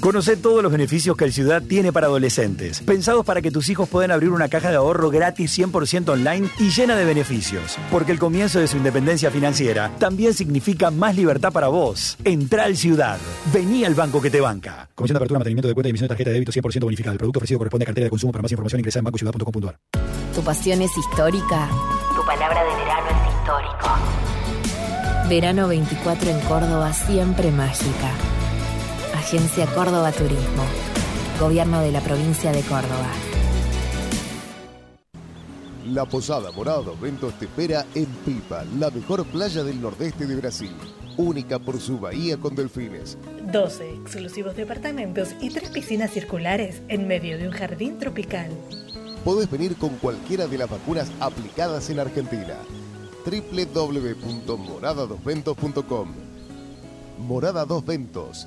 Conoce todos los beneficios que el Ciudad tiene para adolescentes, pensados para que tus hijos puedan abrir una caja de ahorro gratis 100% online y llena de beneficios. Porque el comienzo de su independencia financiera también significa más libertad para vos. Entra al Ciudad. Vení al banco que te banca. Comisión de apertura, mantenimiento de cuenta y emisión de tarjeta de débito 100% bonificada. El producto ofrecido corresponde a cartera de consumo. Para más información ingresa en bancociudad.com.ar. Tu pasión es histórica. Tu palabra de verano es histórico. Verano 24 en Córdoba, siempre mágica. Agencia Córdoba Turismo. Gobierno de la provincia de Córdoba. La Posada Morado Ventos te espera en Pipa, la mejor playa del nordeste de Brasil. Única por su bahía con delfines. 12 exclusivos departamentos y tres piscinas circulares en medio de un jardín tropical. Podés venir con cualquiera de las vacunas aplicadas en Argentina. www.moradadosventos.com Morada Dos Ventos,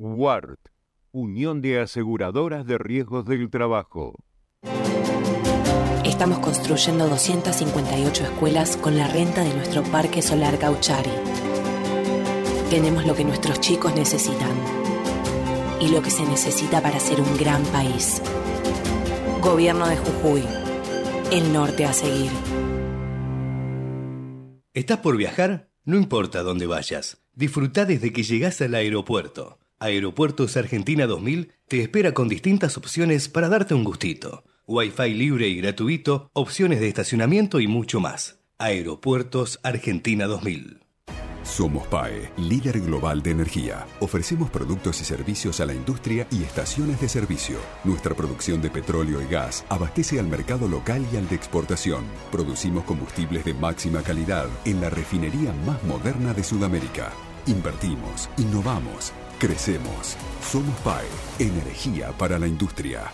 WART, Unión de Aseguradoras de Riesgos del Trabajo. Estamos construyendo 258 escuelas con la renta de nuestro Parque Solar Gauchari. Tenemos lo que nuestros chicos necesitan y lo que se necesita para ser un gran país. Gobierno de Jujuy. El norte a seguir. ¿Estás por viajar? No importa dónde vayas. Disfruta desde que llegas al aeropuerto. Aeropuertos Argentina 2000 te espera con distintas opciones para darte un gustito. Wi-Fi libre y gratuito, opciones de estacionamiento y mucho más. Aeropuertos Argentina 2000. Somos PAE, líder global de energía. Ofrecemos productos y servicios a la industria y estaciones de servicio. Nuestra producción de petróleo y gas abastece al mercado local y al de exportación. Producimos combustibles de máxima calidad en la refinería más moderna de Sudamérica. Invertimos, innovamos, crecemos. Somos PAE, energía para la industria.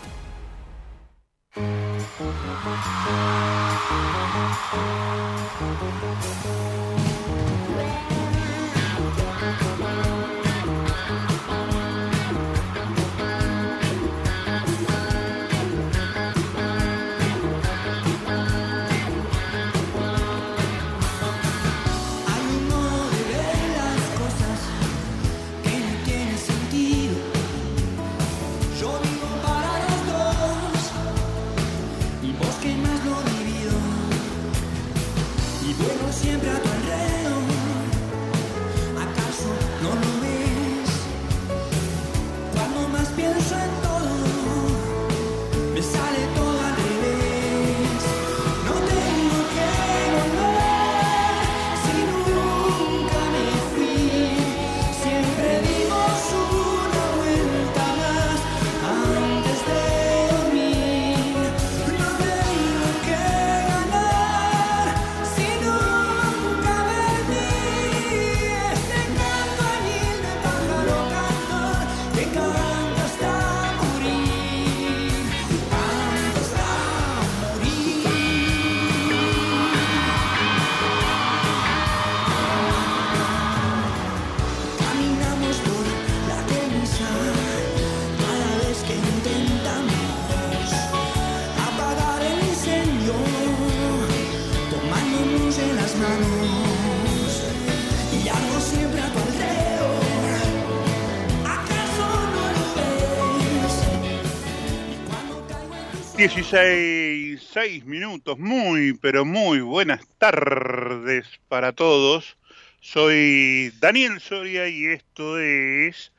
16 seis minutos, muy, pero muy buenas tardes para todos. Soy Daniel Soria y esto es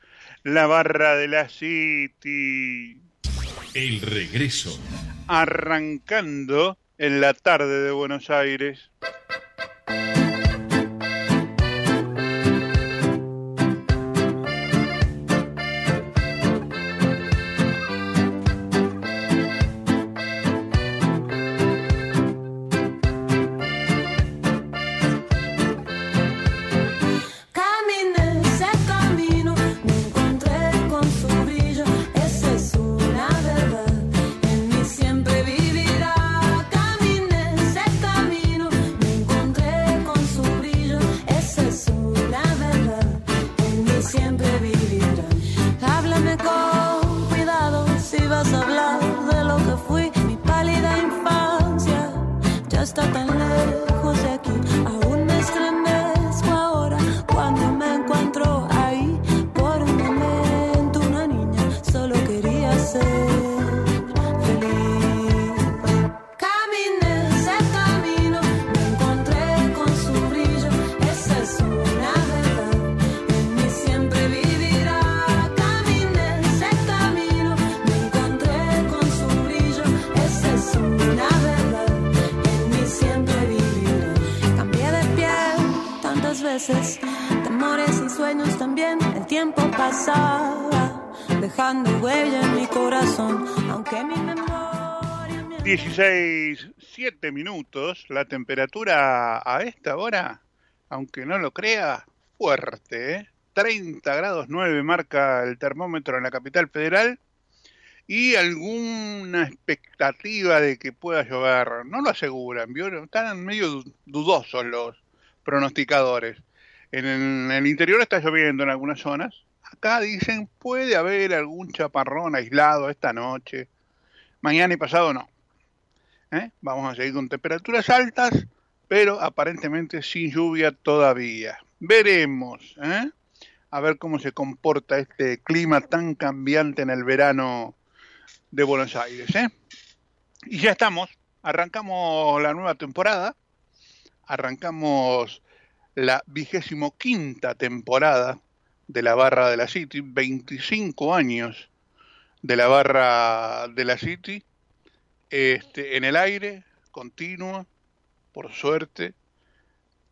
La Barra de la City. El regreso. Arrancando en la tarde de Buenos Aires. ibas a hablar de lo que fui, mi pálida infancia ya está tan lejos de veces, y sueños también. El tiempo pasaba, dejando huella en mi corazón, aunque mi memoria. 16, 7 minutos. La temperatura a esta hora, aunque no lo crea, fuerte. ¿eh? 30 grados 9 marca el termómetro en la capital federal. Y alguna expectativa de que pueda llover. No lo aseguran, ¿vio? están medio du- dudosos los pronosticadores. En el, interior está lloviendo en algunas zonas. Acá dicen puede haber algún chaparrón aislado esta noche. Mañana y pasado no. ¿eh? Vamos a seguir con temperaturas altas, pero aparentemente sin lluvia todavía. Veremos, ¿eh? a ver cómo se comporta este clima tan cambiante en el verano de Buenos Aires. ¿eh? Y ya estamos, arrancamos la nueva temporada, arrancamos la vigésimo quinta temporada de la barra de la City, 25 años de la barra de la City este, en el aire, continuo, por suerte,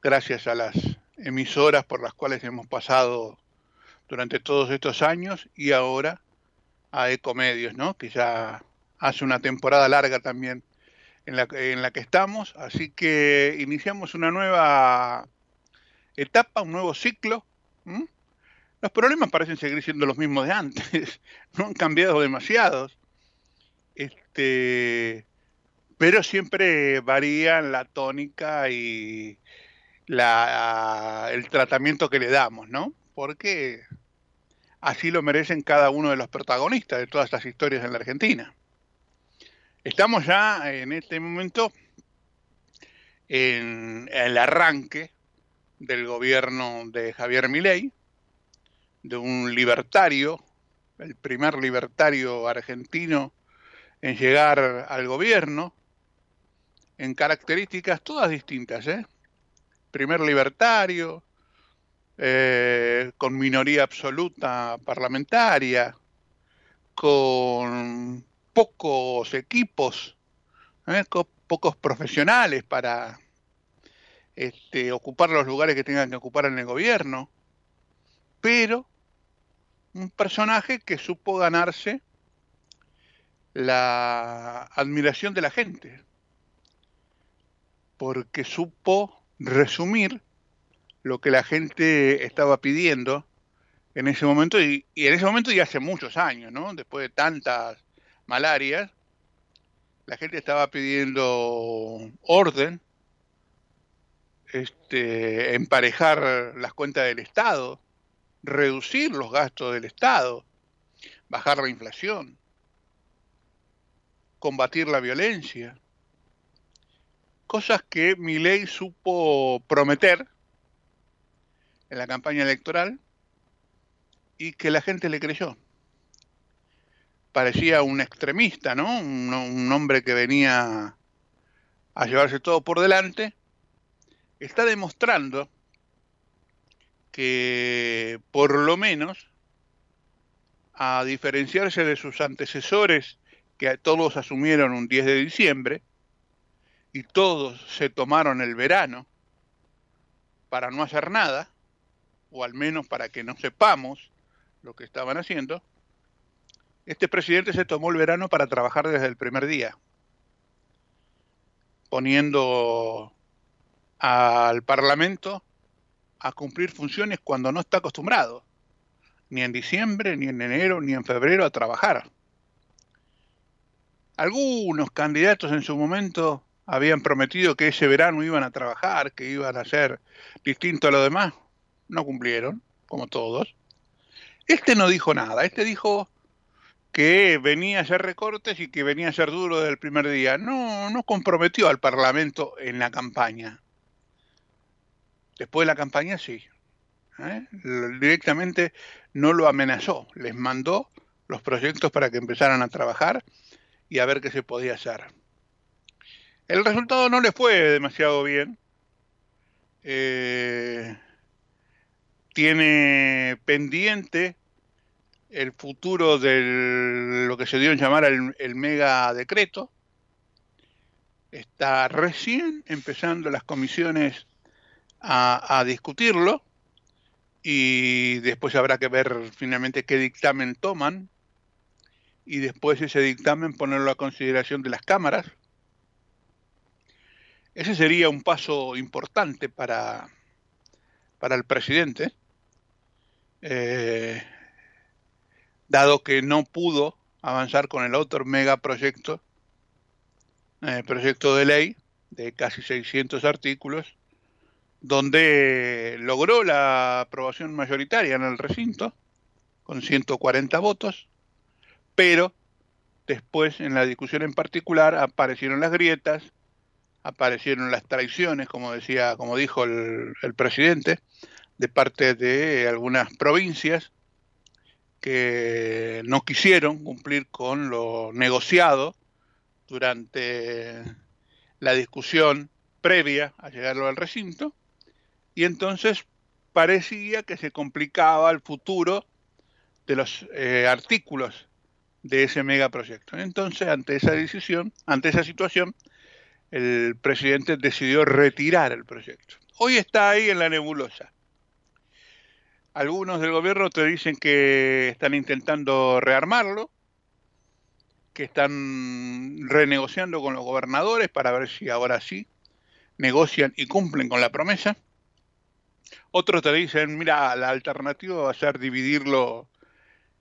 gracias a las emisoras por las cuales hemos pasado durante todos estos años y ahora a Ecomedios, ¿no? que ya hace una temporada larga también en la, en la que estamos, así que iniciamos una nueva etapa, un nuevo ciclo. Los problemas parecen seguir siendo los mismos de antes, no han cambiado demasiados este, pero siempre varían la tónica y la, el tratamiento que le damos, ¿no? Porque así lo merecen cada uno de los protagonistas de todas estas historias en la Argentina. Estamos ya en este momento en el arranque del gobierno de Javier Milei, de un libertario, el primer libertario argentino en llegar al gobierno, en características todas distintas, ¿eh? Primer libertario, eh, con minoría absoluta parlamentaria, con pocos equipos, ¿eh? con pocos profesionales para este, ocupar los lugares que tengan que ocupar en el gobierno, pero un personaje que supo ganarse la admiración de la gente, porque supo resumir lo que la gente estaba pidiendo en ese momento, y, y en ese momento y hace muchos años, ¿no? Después de tantas malarias, la gente estaba pidiendo orden, este, emparejar las cuentas del Estado, reducir los gastos del Estado, bajar la inflación combatir la violencia. Cosas que Milei supo prometer en la campaña electoral y que la gente le creyó. Parecía un extremista, ¿no? Un, un hombre que venía a llevarse todo por delante. Está demostrando que por lo menos, a diferenciarse de sus antecesores que todos asumieron un 10 de diciembre y todos se tomaron el verano para no hacer nada, o al menos para que no sepamos lo que estaban haciendo, este presidente se tomó el verano para trabajar desde el primer día, poniendo al Parlamento a cumplir funciones cuando no está acostumbrado, ni en diciembre, ni en enero, ni en febrero a trabajar. Algunos candidatos en su momento habían prometido que ese verano iban a trabajar, que iban a ser distinto a lo demás. No cumplieron, como todos. Este no dijo nada, este dijo, que venía a hacer recortes y que venía a ser duro desde el primer día. No, no comprometió al Parlamento en la campaña. Después de la campaña sí. ¿eh? Directamente no lo amenazó, les mandó los proyectos para que empezaran a trabajar y a ver qué se podía hacer. El resultado no le fue demasiado bien. Eh, tiene pendiente el futuro de lo que se dio en llamar el, el mega decreto. Está recién empezando las comisiones a, discutirlo y después habrá que ver finalmente qué dictamen toman y después ese dictamen ponerlo a consideración de las cámaras. Ese sería un paso importante para, para el presidente, eh, dado que no pudo avanzar con el otro megaproyecto, eh, proyecto de ley de casi 600 artículos, donde logró la aprobación mayoritaria en el recinto, con 140 votos, pero después en la discusión en particular aparecieron las grietas, aparecieron las traiciones, como decía, como dijo el, presidente, de parte de algunas provincias que no quisieron cumplir con lo negociado durante la discusión previa a llegarlo al recinto y entonces parecía que se complicaba el futuro de los eh, artículos de ese megaproyecto. Entonces, ante esa decisión, ante esa situación, el presidente decidió retirar el proyecto. Hoy está ahí en la nebulosa. Algunos del gobierno te dicen que están intentando rearmarlo, que están renegociando con los gobernadores para ver si ahora sí negocian y cumplen con la promesa. Otros te dicen, mira, la alternativa va a ser dividirlo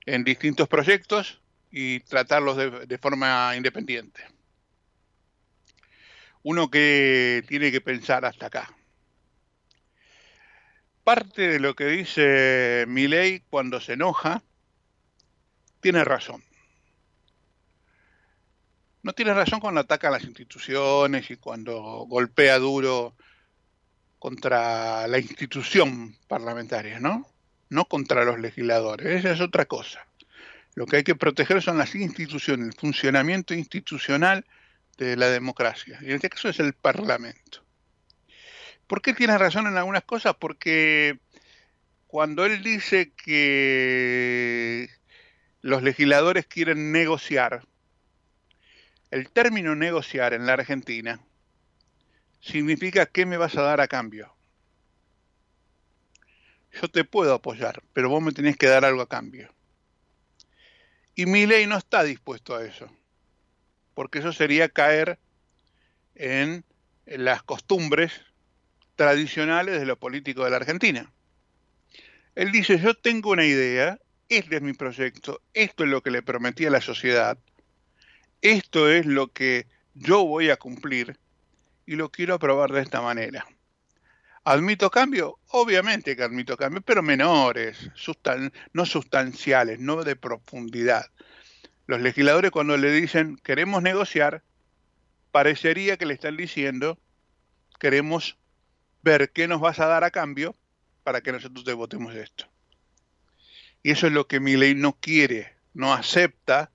en distintos proyectos y tratarlos de, forma independiente. Uno que tiene que pensar hasta acá. Parte de lo que dice Milei cuando se enoja tiene razón. No tiene razón cuando ataca a las instituciones y cuando golpea duro contra la institución parlamentaria, ¿no? No contra los legisladores, esa es otra cosa. Lo que hay que proteger son las instituciones, el funcionamiento institucional de la democracia. Y en este caso es el Parlamento. ¿Por qué tiene razón en algunas cosas? Porque cuando él dice que los legisladores quieren negociar, el término negociar en la Argentina significa qué me vas a dar a cambio. Yo te puedo apoyar, pero vos me tenés que dar algo a cambio. Y mi ley no está dispuesto a eso, porque eso sería caer en las costumbres tradicionales de lo político de la Argentina. Él dice, yo tengo una idea, este es mi proyecto, esto es lo que le prometí a la sociedad, esto es lo que yo voy a cumplir y lo quiero aprobar de esta manera. ¿Admito cambio? Obviamente que admito cambio, pero menores, no sustanciales, no de profundidad. Los legisladores cuando le dicen queremos negociar, parecería que le están diciendo queremos ver qué nos vas a dar a cambio para que nosotros te votemos esto. Y eso es lo que mi ley no quiere, no acepta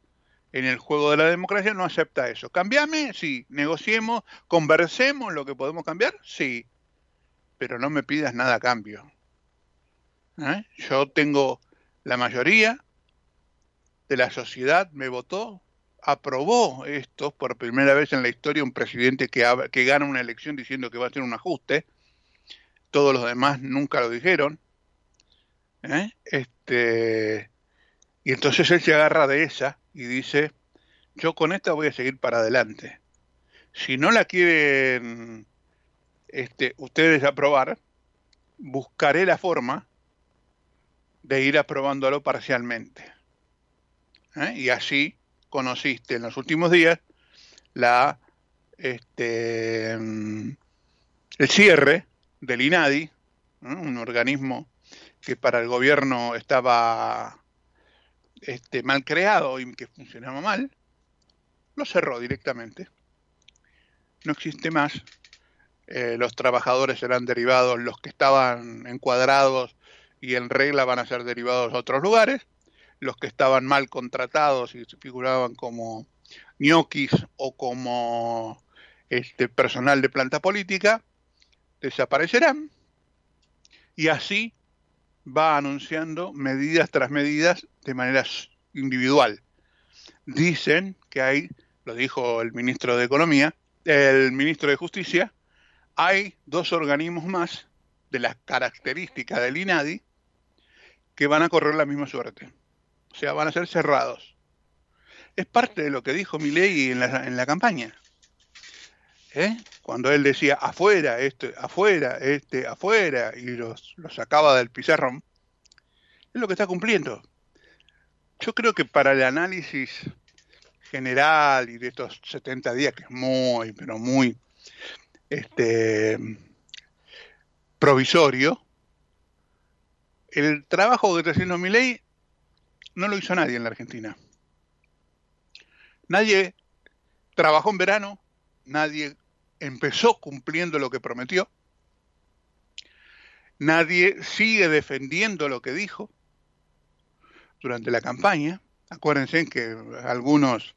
en el juego de la democracia, no acepta eso. Cambiame, sí, negociemos, conversemos lo que podemos cambiar, sí, pero no me pidas nada a cambio. ¿Eh? Yo tengo la mayoría de la sociedad, me votó, aprobó esto por primera vez en la historia un presidente que, que gana una elección diciendo que va a hacer un ajuste, todos los demás nunca lo dijeron. ¿eh? Este, y entonces él se agarra de esa y dice, yo con esta voy a seguir para adelante. Si no la quieren este, ustedes aprobar, buscaré la forma de ir aprobándolo parcialmente. ¿Eh? Y así conociste en los últimos días la este, el cierre del INADI, ¿eh? un organismo que para el gobierno estaba este, mal creado y que funcionaba mal, lo cerró directamente. No existe más. Eh, los trabajadores serán derivados, los que estaban encuadrados y en regla van a ser derivados a otros lugares. Los que estaban mal contratados y se figuraban como ñoquis o como este personal de planta política desaparecerán. Y así va anunciando medidas tras medidas de manera individual. Dicen que hay, lo dijo el ministro de Economía, el ministro de Justicia, hay dos organismos más de las características del INADI que van a correr la misma suerte. O sea, van a ser cerrados. Es parte de lo que dijo Milei en la, en la campaña. ¿Eh? Cuando él decía afuera, este, afuera, este, afuera, y los, los sacaba del pizarrón, es lo que está cumpliendo. Yo creo que para el análisis general y de estos 70 días, que es muy, pero muy este, provisorio, el trabajo que está haciendo Milei no lo hizo nadie en la Argentina. Nadie trabajó en verano, nadie empezó cumpliendo lo que prometió, nadie sigue defendiendo lo que dijo durante la campaña. Acuérdense que algunos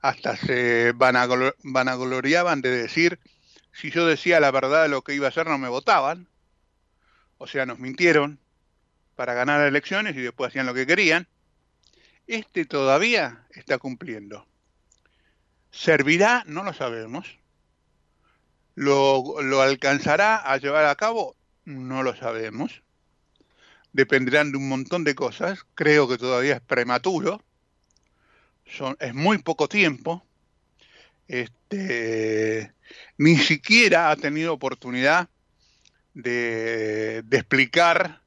hasta se vanaglo- vanagloriaban de decir, si yo decía la verdad de lo que iba a hacer no me votaban. O sea, nos mintieron para ganar elecciones y después hacían lo que querían. Este todavía está cumpliendo. ¿Servirá? No lo sabemos. ¿Lo, alcanzará a llevar a cabo? No lo sabemos. Dependerán de un montón de cosas. Creo que todavía es prematuro. Son, es muy poco tiempo. Este, ni siquiera ha tenido oportunidad de, de explicar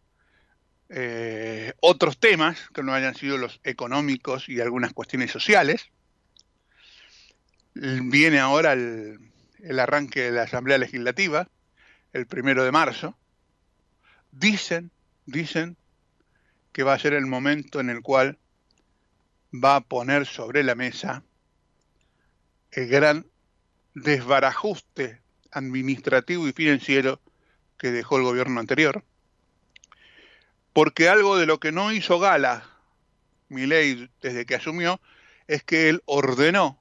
eh, otros temas que no hayan sido los económicos y algunas cuestiones sociales. Viene ahora el, el arranque de la Asamblea Legislativa, el primero de marzo. Dicen, dicen que va a ser el momento en el cual va a poner sobre la mesa el gran desbarajuste administrativo y financiero que dejó el gobierno anterior. Porque algo de lo que no hizo gala Milei desde que asumió es que él ordenó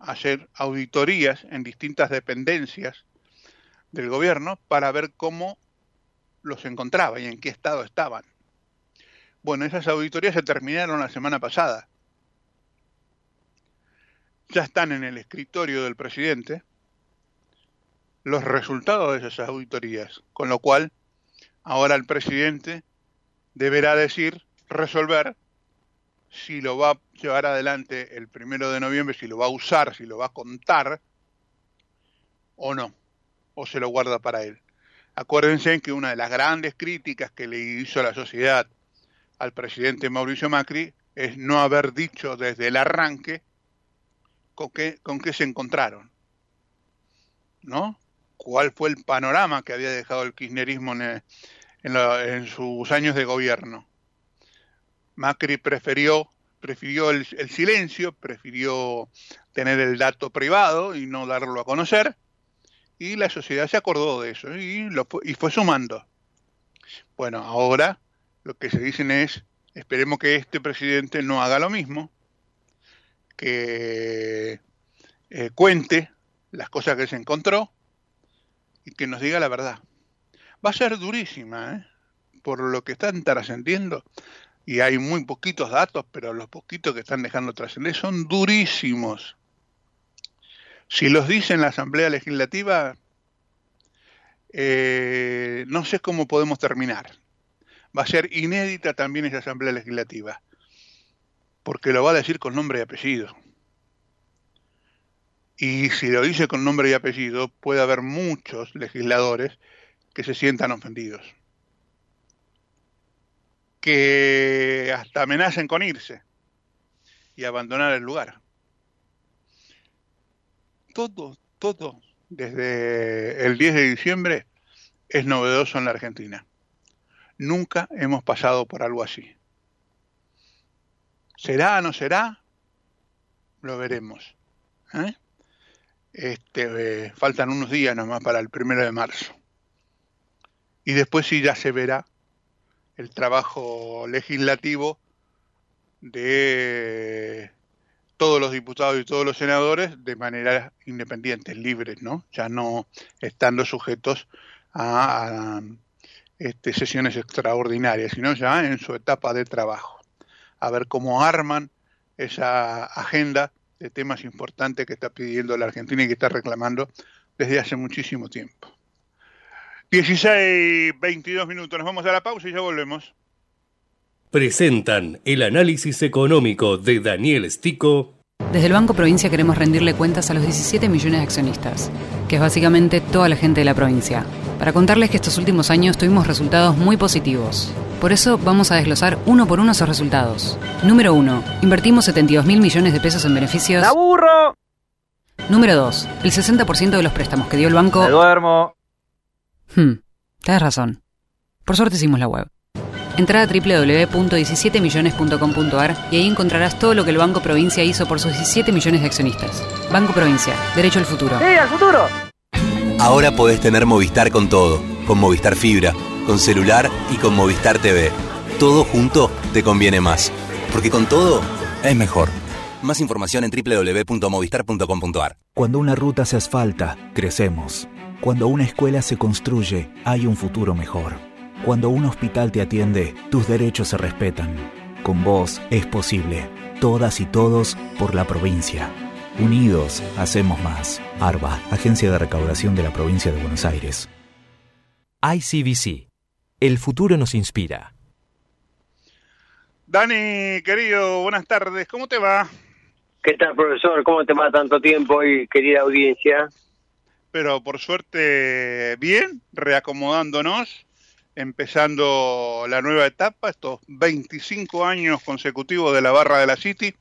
hacer auditorías en distintas dependencias del gobierno para ver cómo los encontraba y en qué estado estaban. Bueno, esas auditorías se terminaron la semana pasada. Ya están en el escritorio del presidente los resultados de esas auditorías, con lo cual ahora el presidente deberá decir, resolver si lo va a llevar adelante el primero de noviembre, si lo va a usar, si lo va a contar o no, o se lo guarda para él. Acuérdense que una de las grandes críticas que le hizo la sociedad al presidente Mauricio Macri es no haber dicho desde el arranque con qué, con qué se encontraron, ¿no? ¿Cuál fue el panorama que había dejado el kirchnerismo en, en sus años de gobierno? Macri prefirió, prefirió el, silencio, prefirió tener el dato privado y no darlo a conocer, y la sociedad se acordó de eso y, lo, y fue sumando. Bueno, ahora lo que se dicen es, esperemos que este presidente no haga lo mismo, que eh, cuente las cosas que se encontró y que nos diga la verdad. Va a ser durísima, ¿eh? por lo que están trascendiendo, y hay muy poquitos datos, pero los poquitos que están dejando trascender son durísimos. Si los dice en la Asamblea Legislativa, eh, no sé cómo podemos terminar. Va a ser inédita también esa Asamblea Legislativa, porque lo va a decir con nombre y apellido. Y si lo dice con nombre y apellido, puede haber muchos legisladores que se sientan ofendidos. Que hasta amenacen con irse y abandonar el lugar. Todo, todo, desde el 10 de diciembre, es novedoso en la Argentina. Nunca hemos pasado por algo así. ¿Será o no será? Lo veremos. ¿eh? Este, eh, faltan unos días nomás para el primero de marzo. Y después sí ya se verá el trabajo legislativo de todos los diputados y todos los senadores de manera independiente, libres, ¿no? Ya no estando sujetos a, este, sesiones extraordinarias, sino ya en su etapa de trabajo. A ver cómo arman esa agenda de temas importantes que está pidiendo la Argentina y que está reclamando desde hace muchísimo tiempo. 16, 22 minutos, nos vamos a la pausa y ya volvemos. Presentan el análisis económico de Daniel Stico. Desde el Banco Provincia queremos rendirle cuentas a los 17 millones de accionistas, que es básicamente toda la gente de la provincia, para contarles que estos últimos años tuvimos resultados muy positivos. Por eso vamos a desglosar uno por uno esos resultados. Número 1. Invertimos 72 mil millones de pesos en beneficios. ¡Aburro! Número 2. El 60% de los préstamos que dio el banco... Me duermo. Hmm, tienes razón. Por suerte hicimos la web. Entra a www.17millones.com.ar y ahí encontrarás todo lo que el Banco Provincia hizo por sus 17 millones de accionistas. Banco Provincia, derecho al futuro. ¡Sí, al futuro! Ahora podés tener Movistar con todo, con Movistar Fibra, con celular y con Movistar TV. Todo junto te conviene más, porque con todo es mejor. Más información en www.movistar.com.ar. Cuando una ruta se asfalta, crecemos. Cuando una escuela se construye, hay un futuro mejor. Cuando un hospital te atiende, tus derechos se respetan. Con vos es posible. Todas y todos por la provincia. Unidos, hacemos más. ARBA, Agencia de Recaudación de la Provincia de Buenos Aires. ICBC. El futuro nos inspira. Dani, querido, buenas tardes. ¿Cómo te va? ¿Qué tal, profesor? ¿Cómo te va tanto tiempo y querida audiencia? Pero por suerte, bien, reacomodándonos, empezando la nueva etapa, estos 25 años consecutivos de la barra de la City.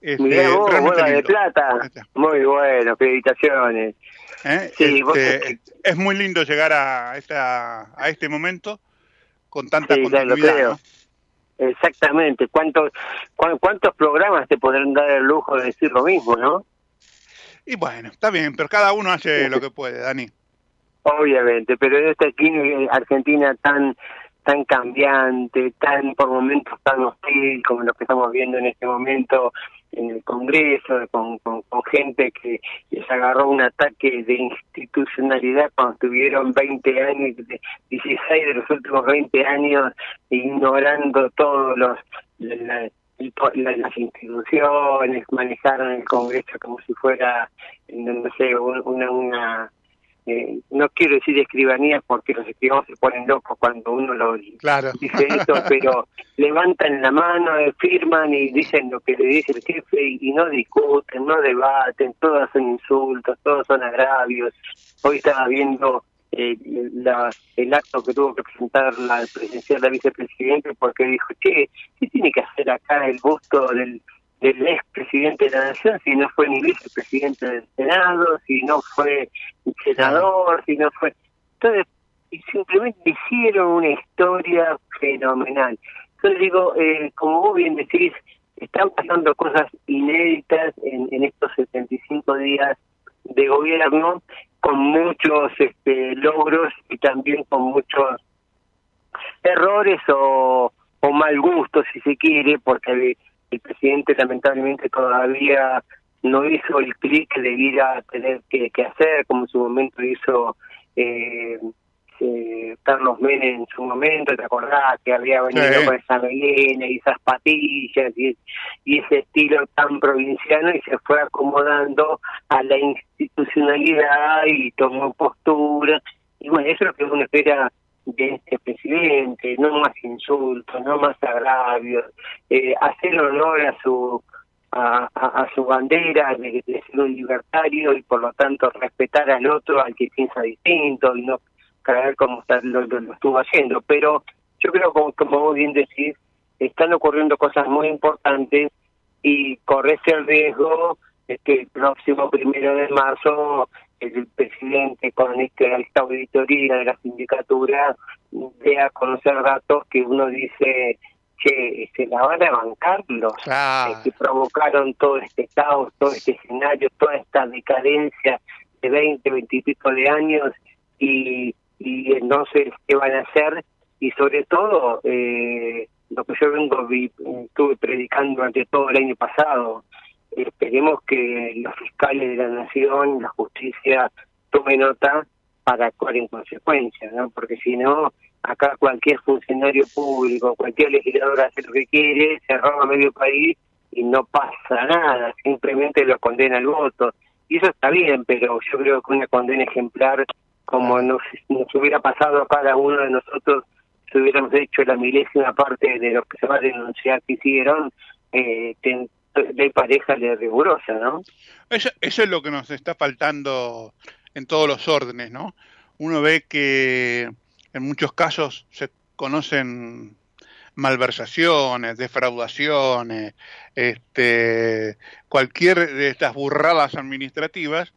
Este, Mirá vos, de plata. Muy bueno, felicitaciones. ¿eh? Sí, vos- Este, es muy lindo llegar a, esta, a este momento con tanta Sí. Exactamente. ¿Cuántos, cuán- ¿Cuántos programas te podrán dar el lujo de decir lo mismo, no? Y bueno, está bien, pero cada uno hace lo que puede, Dani. Obviamente, pero en esta Argentina tan tan cambiante, tan por momentos tan hostil como lo que estamos viendo en este momento en el Congreso, con, con, con gente que les agarró un ataque de institucionalidad cuando tuvieron 20 años, de- 16 de los últimos 20 años, ignorando todos los la- las instituciones, manejaron el Congreso como si fuera, no sé, un- una, una eh, no quiero decir escribanías porque los escribanos se ponen locos cuando uno lo Claro. dice eso, pero levantan la mano, eh, firman y dicen lo que le dice el jefe y, y no discuten, no debaten, todos son insultos, todos son agravios. Hoy estaba viendo eh, la- el acto que tuvo que presentar la presencial la vicepresidente porque dijo, che, ¿qué tiene que hacer acá el busto del del expresidente de la Nación, si no fue ni vicepresidente del Senado, si no fue senador, si no fue... Entonces, y simplemente hicieron una historia fenomenal. Entonces digo, eh, como vos bien decís, están pasando cosas inéditas en, en estos 75 días de gobierno, con muchos este, logros y también con muchos errores o, mal gusto, si se quiere, porque el, el presidente lamentablemente todavía no hizo el clic que debiera tener que, que hacer, como en su momento hizo eh, eh, Carlos Menem en su momento, ¿te acordás? Que había venido Sí. con esa melena y esas patillas y, y ese estilo tan provinciano y se fue acomodando a la institucionalidad y tomó postura. Y bueno, eso es lo que uno espera de este presidente, no más insultos, no más agravios, eh, hacer honor a su a, a, a su bandera de, de ser un libertario y por lo tanto respetar al otro, al que piensa distinto y no caer como está, lo, lo- lo estuvo haciendo. Pero yo creo, como, como vos bien decís, están ocurriendo cosas muy importantes y correrse el riesgo de que el próximo primero de marzo el presidente con este, esta auditoría de la sindicatura dé a conocer datos que uno dice, che, se la van a bancar los que provocaron todo este caos, todo este escenario, toda esta decadencia de 20, 20 y pico de años y, y entonces qué van a hacer y sobre todo eh, lo que yo vengo vi- estuve predicando durante todo el año pasado esperemos que los fiscales de la nación la justicia tome nota para actuar en consecuencia no porque si no acá cualquier funcionario público cualquier legislador hace lo que quiere se roba medio país y no pasa nada simplemente lo condena al voto. Y eso está bien pero yo creo que una condena ejemplar como nos, nos hubiera pasado a cada uno de nosotros si hubiéramos hecho la milésima parte de lo que se va a denunciar que hicieron, eh, de pareja de rigurosa, ¿no? Eso, eso es lo que nos está faltando en todos los órdenes, ¿no? Uno ve que en muchos casos se conocen malversaciones, defraudaciones, este, cualquier de estas burradas administrativas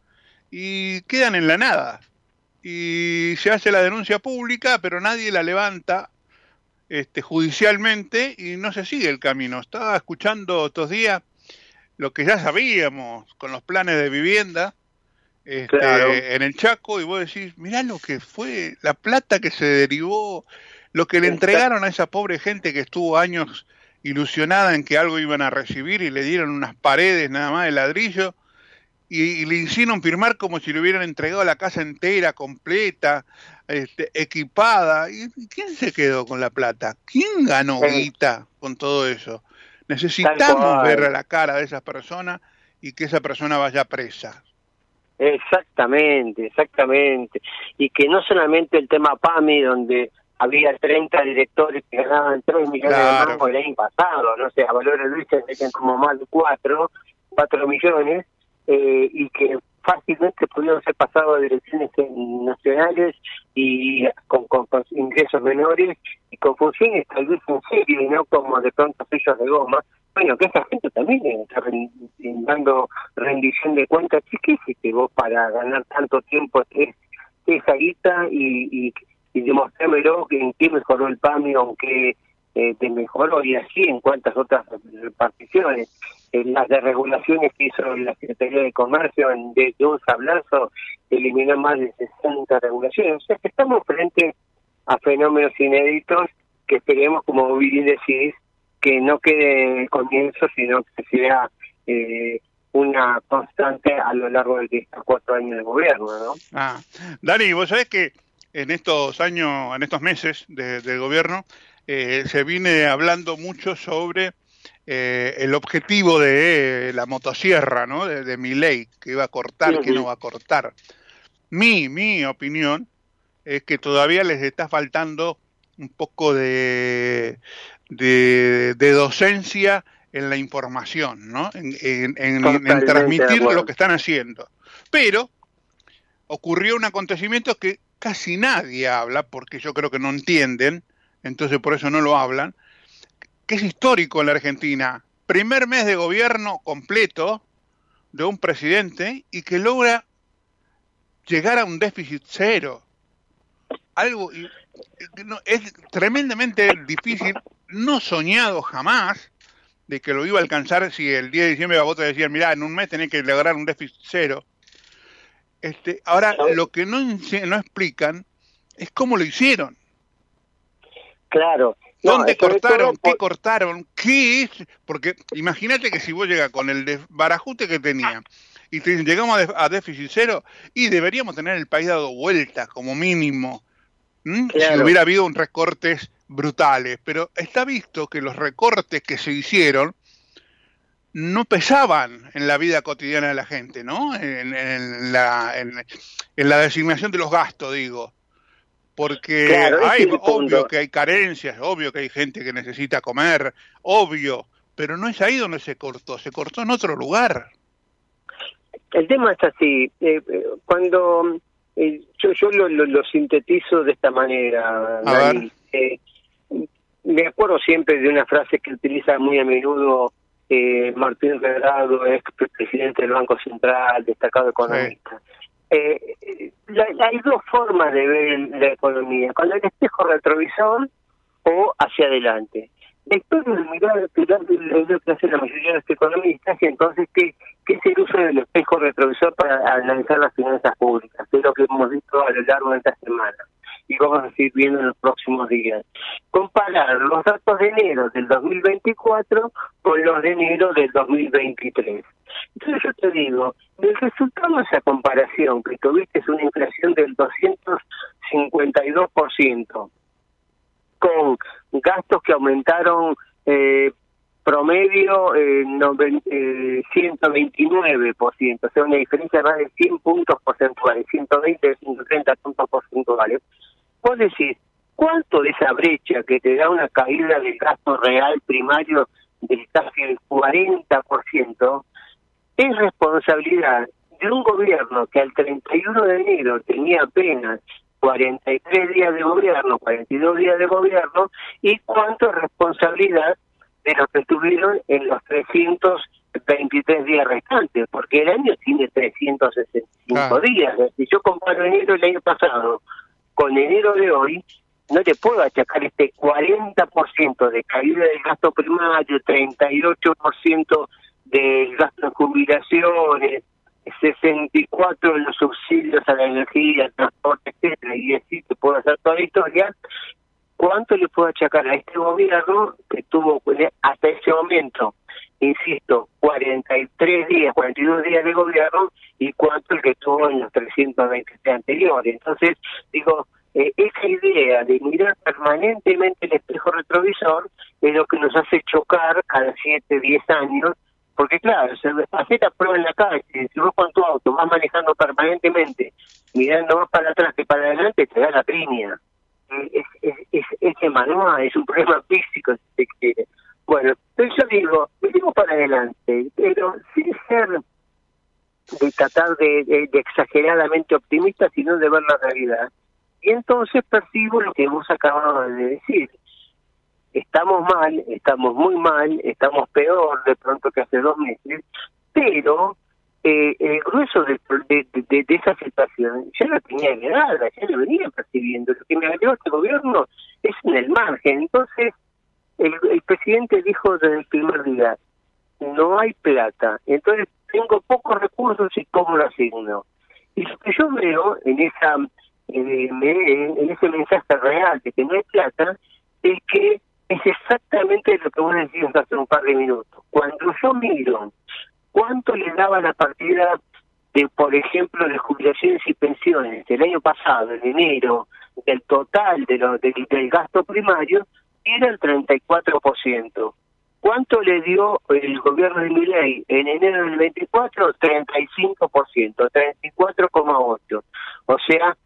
y quedan en la nada. Y se hace la denuncia pública, pero nadie la levanta este, judicialmente y no se sigue el camino. Estaba escuchando estos días lo que ya sabíamos con los planes de vivienda este, Claro. en el Chaco y vos decís, mirá lo que fue, la plata que se derivó, lo que le entregaron a esa pobre gente que estuvo años ilusionada en que algo iban a recibir y le dieron unas paredes nada más de ladrillo y, y le hicieron firmar como si le hubieran entregado la casa entera, completa, este, equipada. ¿Y quién se quedó con la plata? ¿Quién ganó Sí. guita con todo eso? Necesitamos ver a la cara de esa persona y que esa persona vaya presa. Exactamente, exactamente. Y que no solamente el tema PAMI, donde había 30 directores que ganaban 3 millones Claro. de mangos el año pasado, no sé, a Valores Luis se meten como más de 4, 4 millones, eh, y que fácilmente pudieron ser pasados a direcciones eh, nacionales y con, con- ingresos menores y con funciones tal vez en serio y no como de pronto sellos de goma. Bueno, que esa gente también está ren- dando rendición de cuentas. ¿Qué, ¿Qué hiciste vos para ganar tanto tiempo es- esa guita y, y, y demostrármelo en qué mejoró el PAMI qué eh, te mejoró y así en cuántas otras reparticiones? En las desregulaciones que hizo la Secretaría de Comercio en, de, un sablazo eliminó más de 60 regulaciones. O sea que estamos frente a fenómenos inéditos que esperemos, como bien decís, que no quede el comienzo, sino que sea eh, una constante a lo largo de estos cuatro años de gobierno, ¿no? Ah, Dani, vos sabés que en estos años, en estos meses de, gobierno, eh, se viene hablando mucho sobre eh, el objetivo de la motosierra, ¿no? De, de mi ley, que iba a cortar, que no va a cortar. Mi, mi opinión es que todavía les está faltando un poco de, de, de docencia en la información, ¿no? En, en- transmitir lo que están haciendo. Pero ocurrió un acontecimiento que casi nadie habla, porque yo creo que no entienden, entonces por eso no lo hablan, que es histórico en la Argentina. Primer mes de gobierno completo de un presidente y que logra llegar a un déficit cero. Algo no, es tremendamente difícil, no soñado jamás de que lo iba a alcanzar si el 10 de diciembre a vos te decían, mira, en un mes tenés que lograr un déficit cero. Este, ahora, lo que no, no explican es cómo lo hicieron. Claro. ¿Dónde cortaron? ¿Qué por- cortaron? ¿Qué es? Porque imagínate que si vos llegas con el desbarajuste que tenía y te llegamos a, déficit cero y deberíamos tener el país dado vuelta como mínimo. Si hubiera habido un recortes brutales. Pero está visto que los recortes que se hicieron no pesaban en la vida cotidiana de la gente, ¿no? En, en la, en, en la designación de los gastos, digo. Porque Claro, hay, punto. obvio que hay carencias, obvio que hay gente que necesita comer, obvio, pero no es ahí donde se cortó, se cortó en otro lugar. El tema es así, eh, eh, cuando eh, yo, yo lo, lo, lo sintetizo de esta manera, A Dani. Eh, me acuerdo siempre de una frase que utiliza muy a menudo eh, Martín Redrado, ex presidente del Banco Central, destacado economista. Eh, la- hay dos formas de ver la economía, con el espejo retrovisor o hacia adelante. la historia de mirar es lo que hacen la mayoría de los economistas y entonces que, que es el uso del espejo retrovisor para analizar las finanzas públicas, que es lo que hemos visto a lo largo de esta semana y vamos a seguir viendo en los próximos días. Comparar los datos de enero del 2024 con los de enero del 2023. Entonces yo te digo, el resultado de esa comparación que tuviste es una inflación del 252%, con gastos que aumentaron eh, promedio eh, eh, 129%, o sea, una diferencia más de 100 puntos porcentuales, 120, 130 puntos porcentuales. Vos decís, ¿cuánto de esa brecha que te da una caída del gasto real primario del casi el 40% es responsabilidad de un gobierno que al 31 de enero tenía apenas 43 días de gobierno, 42 días de gobierno, y cuánto es responsabilidad de los que estuvieron en los 323 días restantes, porque el año tiene 365 Ah. días. Si yo comparo enero del año pasado con enero de hoy, no te puedo achacar este 40% de caída del gasto primario, 38% del gasto en jubilaciones, 64 en los subsidios a la energía, transporte, etcétera, y así te puedo hacer toda la historia. ¿Cuánto le puedo achacar a este gobierno que tuvo hasta ese momento, insisto, 43 días, 42 días de gobierno y cuánto el que tuvo en los 320 anteriores? Entonces, digo, eh, esa idea de mirar permanentemente el espejo retrovisor es lo que nos hace chocar cada 7, 10 años porque claro, se hacer prueba en la calle, si vos con tu auto vas manejando permanentemente, mirando más para atrás que para adelante, te da la piña. Es, es, es, es manual, es un problema físico, si se quiere. Bueno, pero yo digo, miremos para adelante, pero sin ser de tratar de, de- exageradamente optimista, sino de ver la realidad. Y entonces percibo lo que vos acababas de decir estamos mal, estamos muy mal, estamos peor de pronto que hace dos meses, pero eh, el grueso de, de, esa situación ya la tenía heredada, ya lo venía percibiendo. Lo que me agregó este gobierno es en el margen. Entonces, el, presidente dijo desde el primer día, no hay plata, entonces tengo pocos recursos y cómo lo asigno. Y lo que yo veo en esa me- en ese mensaje real de que no hay plata es que es exactamente lo que vos decías hace un par de minutos. Cuando yo miro cuánto le daba la partida de, por ejemplo, de jubilaciones y pensiones del año pasado, en enero, del total de lo, del, del gasto primario, era el 34%. ¿Cuánto le dio el gobierno de Milei en enero del 24? 35%, 34,8%. O sea,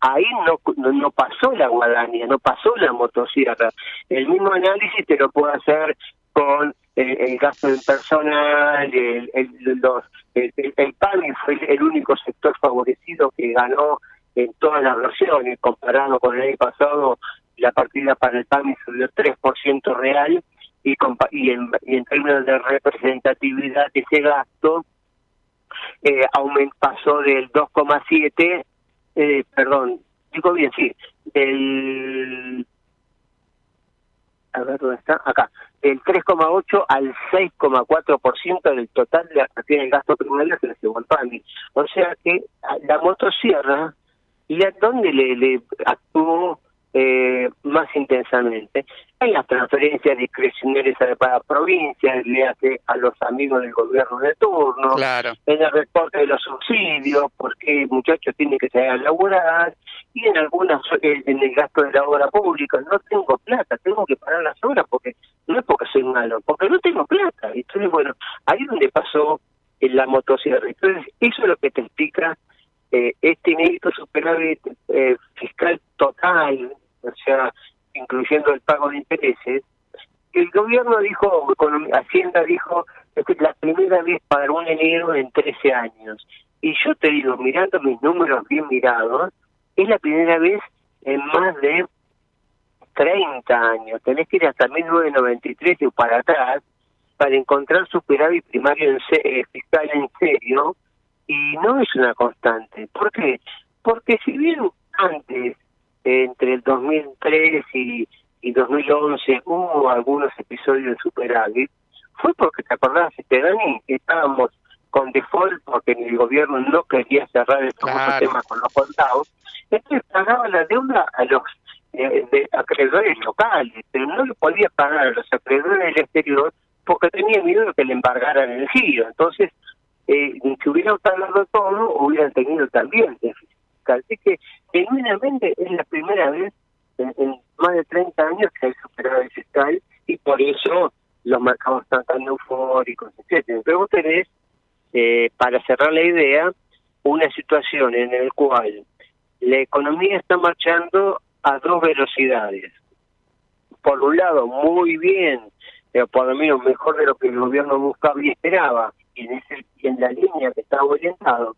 ahí no, no pasó la guadaña, no pasó la motosierra. El mismo análisis te lo puedo hacer con el, gasto del personal, el, el, los, el, el, PAMI fue el, único sector favorecido que ganó en todas las versiones, comparado con el año pasado, la partida para el PAMI subió 3% real y, y, en, y en términos de representatividad ese gasto, eh, aument- pasó del 2,7, eh, perdón, digo bien, sí, del a ver dónde está, acá, del 3,8 al 6,4% del total de la partida del gasto primario que le llevó el PAMI. O sea que la motosierra, ¿y a dónde le, le actuó eh, más intensamente? En las transferencias discrecionales a la provincia, le hace a los amigos del gobierno de turno, Claro. en el reporte de los subsidios, porque muchachos tienen que salir a laburar, y en algunas eh, en el gasto de la obra pública, no tengo plata, tengo que pagar las obras porque no es porque soy malo, porque no tengo plata. Entonces, bueno, ahí es donde pasó en la motosierra. Entonces, eso es lo que te explica eh, este inédito superávit eh, fiscal total, o sea, incluyendo el pago de intereses, el gobierno dijo, Hacienda dijo, es la primera vez para un enero en 13 años. Y yo te digo, mirando mis números bien mirados, es la primera vez en más de 30 años. Tenés que ir hasta 1993 y para atrás para encontrar superávit primario en eh, fiscal en serio y no es una constante. ¿Por qué? Porque si bien antes, entre el 2003 y, y 2011 hubo algunos episodios de superávit, fue porque, ¿te acordás, este, Dani? Estábamos con default porque el gobierno no quería cerrar el Claro. tema con los contados, entonces pagaba la deuda a los eh, de acreedores locales, pero no le podía pagar a los acreedores del exterior porque tenía miedo de que le embargaran el giro. Entonces, eh, si hubieran pagado todo, hubieran tenido también déficit fiscal. Así que, genuinamente, es la primera vez en, más de 30 años que hay superávit fiscal y por eso los mercados están tan eufóricos, etcétera. Pero vos tenés, eh, para cerrar la idea, una situación en la cual la economía está marchando a dos velocidades. Por un lado, muy bien, por lo menos mejor de lo que el gobierno buscaba y esperaba, en, ese, en la línea que estaba orientado,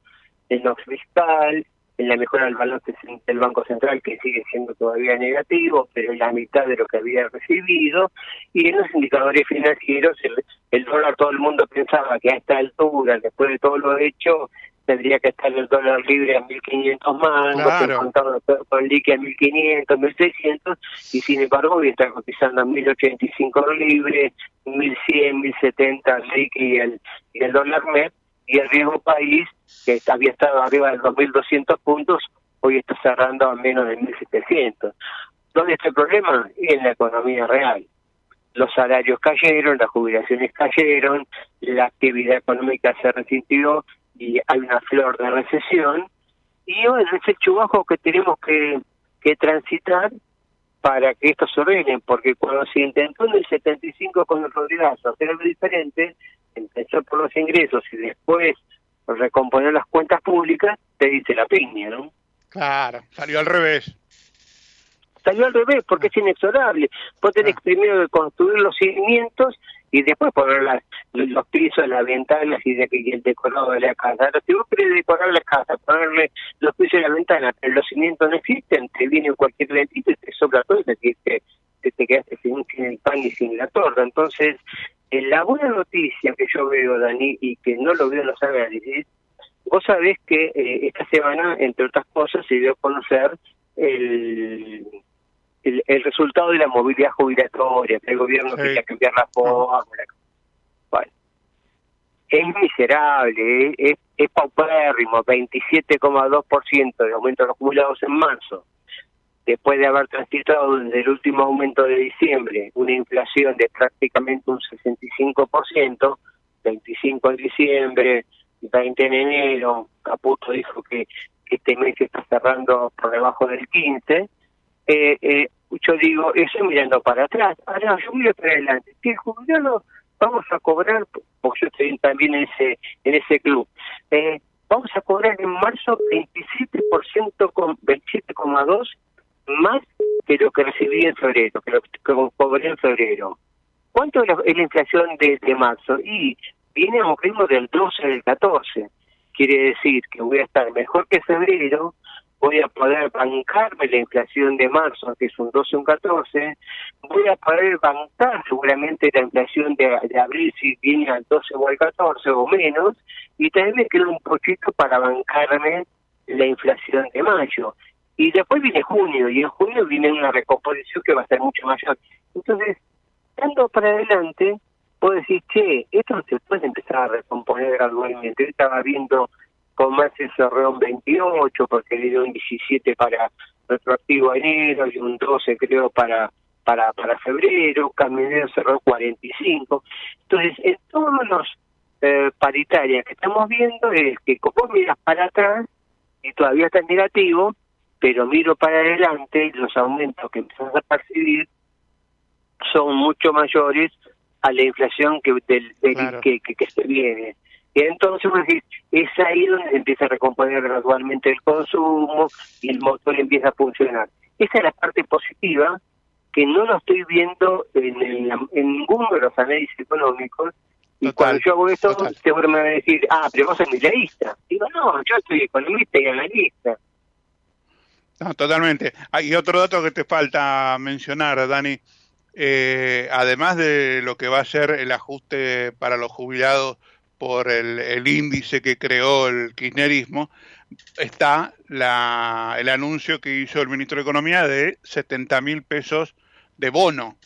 en lo fiscal, en la mejora del balance del Banco Central, que sigue siendo todavía negativo, pero en la mitad de lo que había recibido, y en los indicadores financieros, el, el dólar todo el mundo pensaba que a esta altura, después de todo lo hecho, tendría que estar el dólar libre a 1.500 mangos, Claro. el contado con liqui a 1.500, 1.600, y sin embargo hoy está cotizando a 1.085 libre, 1.100, 1.070 liqui y el, y el dólar MEP, y el riesgo país, que había estado arriba de los 2.200 puntos, hoy está cerrando a menos de 1.700. ¿Dónde está el problema? En la economía real. Los salarios cayeron, las jubilaciones cayeron, la actividad económica se resintió y hay una flor de recesión. Y bueno, es el chubajo que tenemos que, que transitar para que esto se ordene, porque cuando se intentó en el 75 con el Rodrigazo hacer algo diferente, empezar por los ingresos y después recomponer las cuentas públicas, te dice la piña, ¿no? Claro, salió al revés. Salió al revés porque es inexorable. Vos tenés primero que construir los cimientos y después poner las- los pisos, las ventanas y, de, y el decorado de la casa. Ahora, si vos querés decorar la casa, ponerle los pisos y la ventana, pero los cimientos no existen, te viene cualquier lentito y te sopla todo y te, te, te, te quedaste sin, sin el pan y sin la torta. Entonces, eh, la buena noticia que yo veo, Dani, y que no lo veo en los análisis, vos sabés que eh, esta semana, entre otras cosas, se dio a conocer el, el, el resultado de la movilidad jubilatoria, que el gobierno Sí. quería cambiar la fórmula. Es miserable, eh, es, es paupérrimo, 27,2% de aumento de los acumulados en marzo, después de haber transitado desde el último aumento de diciembre una inflación de prácticamente un 65%, 25 en diciembre, 20 en enero, Caputo dijo que, que este mes está cerrando por debajo del 15, eh, eh, yo digo, eso mirando para atrás, ahora yo miro para adelante, si el jubilado vamos a cobrar, porque yo estoy también en ese, en ese club, eh, vamos a cobrar en marzo 27% con 27,2 más que lo que recibí en febrero, que lo que cobré en febrero. ¿Cuánto es la, inflación de, de marzo? Y viene a un ritmo del 12, del 14. Quiere decir que voy a estar mejor que febrero, voy a poder bancarme la inflación de marzo, que es un 12, un 14, voy a poder bancar seguramente la inflación de, abril si viene al 12 o al 14 o menos, y también me queda un poquito para bancarme la inflación de mayo. Y después viene junio, y en junio viene una recomposición que va a ser mucho mayor. Entonces, dando para adelante, puedo decir, che, esto se puede empezar a recomponer gradualmente. Yo estaba viendo Comercio cerró un 28 porque le dio un 17 para retroactivo a enero y un 12 creo para para para febrero, Caminero cerró 45. Entonces, en todos los eh, paritarias que estamos viendo es que como miras para atrás y todavía está en negativo, pero miro para adelante y los aumentos que empezás a percibir son mucho mayores a la inflación que del, del- Claro. que, que, que se viene. Y entonces pues, es- ahí donde empieza a recomponer gradualmente el consumo y el motor empieza a funcionar. Esa es la parte positiva que no lo estoy viendo en, el- en ninguno de los análisis económicos. Y cuando yo hago esto, seguro me van a decir, ah, pero vos sos mileísta. Digo, no, yo soy economista y analista. No, totalmente. Hay otro dato que te falta mencionar, Dani. Eh, además de lo que va a ser el ajuste para los jubilados por el, el índice que creó el kirchnerismo, está la, el anuncio que hizo el ministro de Economía de 70 mil pesos de bono.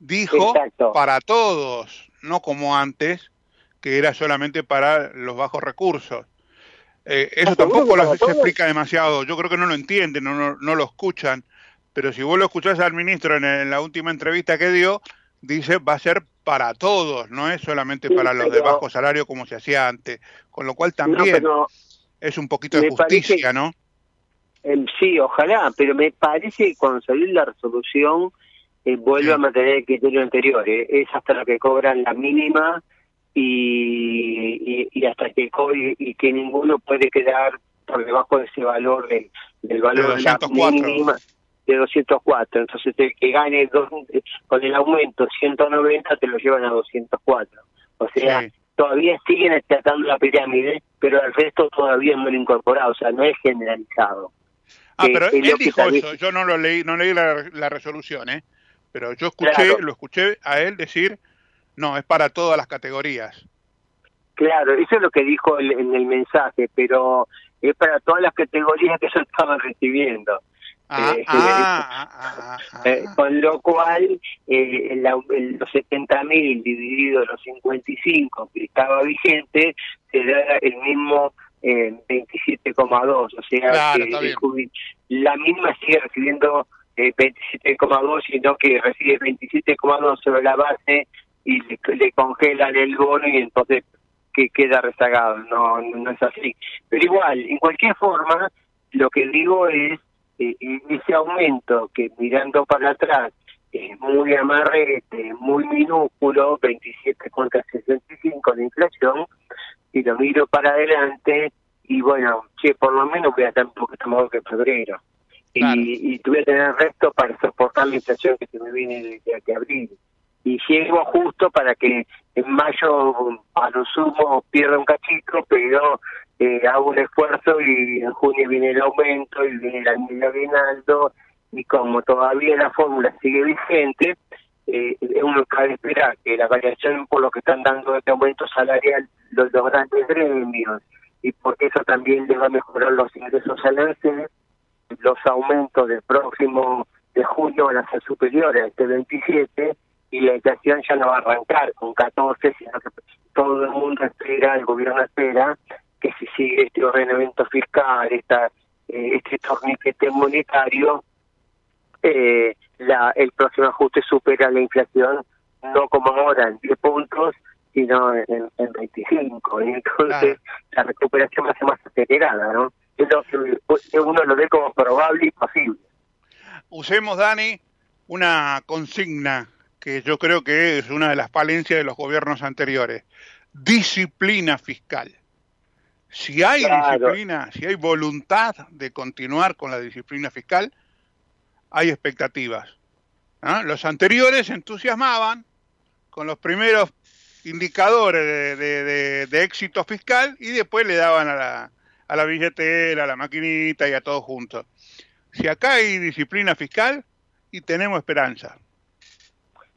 Dijo Exacto. para todos, no como antes, que era solamente para los bajos recursos. Eh, eso tampoco lo, se explica demasiado. Yo creo que no lo entienden, no, no, no lo escuchan. Pero si vos lo escuchás al ministro en, en la última entrevista que dio, dice va a ser para todos, no es solamente Sí, para los de bajo salario como se hacía antes. Con lo cual también es un poquito de parece- justicia, ¿no? Eh, sí, ojalá, pero me parece que cuando salió la resolución eh, vuelve a mantener el criterio anterior. eh. Es hasta lo que cobran la mínima y, y, y hasta que cobre y que ninguno puede quedar por debajo de ese valor de- del valor de, la 204. mínima de 204. Entonces el que gane dos, con el aumento 190 te lo llevan a 204. O sea, todavía siguen tratando la pirámide, pero el resto todavía no lo incorporado, o sea, no es generalizado. Ah, Eh, pero es él dijo eso, yo no lo leí, no leí la, la resolución, ¿eh? Pero yo escuché, Claro. lo escuché a él decir, no, es para todas las categorías. Claro, eso es lo que dijo el- en el mensaje, pero es para todas las categorías que se estaban recibiendo. Ah, Eh, ah, eh, con lo cual, eh, el- los 70.000 dividido los 55 que estaba vigente, se da el mismo eh, 27,2. O sea, Claro, que la misma sigue recibiendo eh, 27,2, sino que recibe 27,2 sobre la base y le, le congelan el bono y entonces que queda rezagado. No, no es así. Pero igual, en cualquier forma, lo que digo es eh, ese aumento que mirando para atrás es muy amarrete, muy minúsculo, 27 contra 65 de inflación, y lo miro para adelante y bueno, che, por lo menos voy a estar un poquito mejor que febrero. Y, y voy a tener resto para soportar la inflación que se me viene de, de a abril. Y llego justo para que en mayo a lo sumo pierda un cachito, pero eh, hago un esfuerzo y en junio viene el aumento y viene el el aguinaldo y como todavía la fórmula sigue vigente, eh, uno cabe esperar que la variación por lo que están dando este aumento salarial los, los grandes gremios y porque eso también le va a mejorar los ingresos al ANSES, los aumentos del próximo de junio van a ser superiores a este 27 y la inflación ya no va a arrancar con 14, sino que todo el mundo espera, el gobierno espera que si sigue este ordenamiento fiscal, esta, eh, este torniquete monetario, eh, la, el próximo ajuste supera la inflación, no como ahora en 10 puntos, sino en, en 25. Y entonces la recuperación va a ser más acelerada, ¿no? Es lo que uno lo ve como probable y posible. Usemos, Dani, una consigna que yo creo que es una de las falencias de los gobiernos anteriores. Disciplina fiscal. Si hay Claro. disciplina, si hay voluntad de continuar con la disciplina fiscal, hay expectativas. Los anteriores se entusiasmaban con los primeros indicadores de, de- de- de éxito fiscal y después le daban a la, a la billetera, a la maquinita y a todos juntos. Si acá hay disciplina fiscal y tenemos esperanza.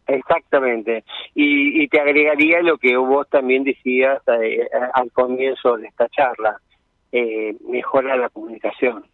Exactamente. Y, y te agregaría lo que vos también decías eh, al comienzo de esta charla, eh, mejora la comunicación.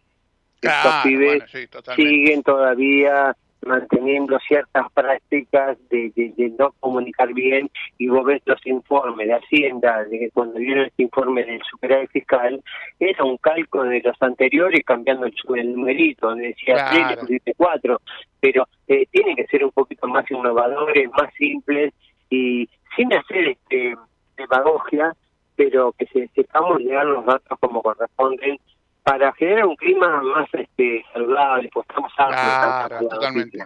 Estos Claro, pibes bueno, sí, totalmente. siguen todavía manteniendo ciertas prácticas de, de, de no comunicar bien y vos ves los informes de Hacienda, de que cuando vieron este informe del superávit fiscal, era un calco de los anteriores cambiando el, el numerito, donde decía Claro. 3, le pusiste 4, pero eh, tienen que ser un poquito más innovadores, más simples y sin hacer este demagogia, pero que se sepamos llegar los datos como corresponden para generar un clima más este saludable, pues estamos Claro, totalmente.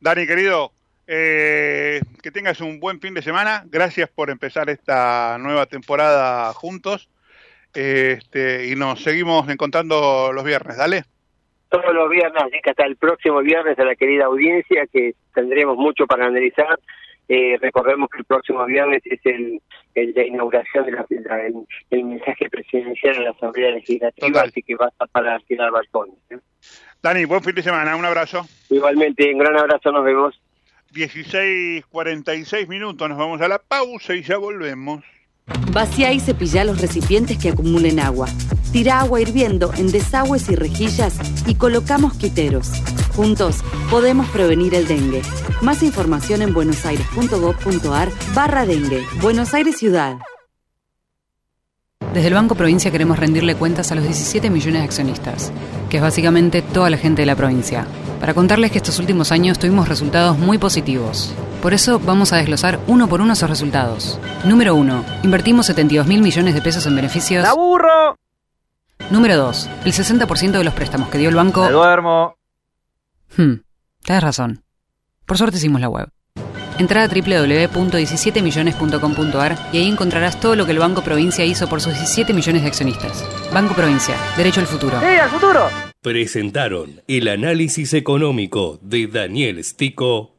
Dani, querido, eh, que tengas un buen fin de semana. Gracias por empezar esta nueva temporada juntos. Este, y nos seguimos encontrando los viernes, dale. Todos los viernes, así que hasta el próximo viernes a la querida audiencia, que tendremos mucho para analizar. Eh, recordemos que el próximo viernes es el, el de inauguración de la, la- el, mensaje presidencial en la Asamblea Legislativa, Total. así que va a estar para alquilar balcones. ¿eh? Dani, buen fin de semana, un abrazo. Igualmente, un gran abrazo, nos vemos. 16.46 minutos, nos vamos a la pausa y ya volvemos. Vacía y cepilla los recipientes que acumulen agua. Tira agua hirviendo en desagües y rejillas y colocamos quiteros. Juntos podemos prevenir el dengue. Más información en buenosaires.gov.ar barra dengue. Buenos Aires Ciudad. Desde el Banco Provincia queremos rendirle cuentas a los 17 millones de accionistas, que es básicamente toda la gente de la provincia, para contarles que estos últimos años tuvimos resultados muy positivos. Por eso vamos a desglosar uno por uno esos resultados. Número 1. Invertimos 72 mil millones de pesos en beneficios. ¡La burro! Número 2. El 60% de los préstamos que dio el banco. Me duermo. Hmm, tienes razón. Por suerte hicimos la web. Entra a www.17millones.com.ar y ahí encontrarás todo lo que el Banco Provincia hizo por sus 17 millones de accionistas. Banco Provincia, derecho al futuro. ¡Sí, al futuro! Presentaron el análisis económico de Daniel Stico.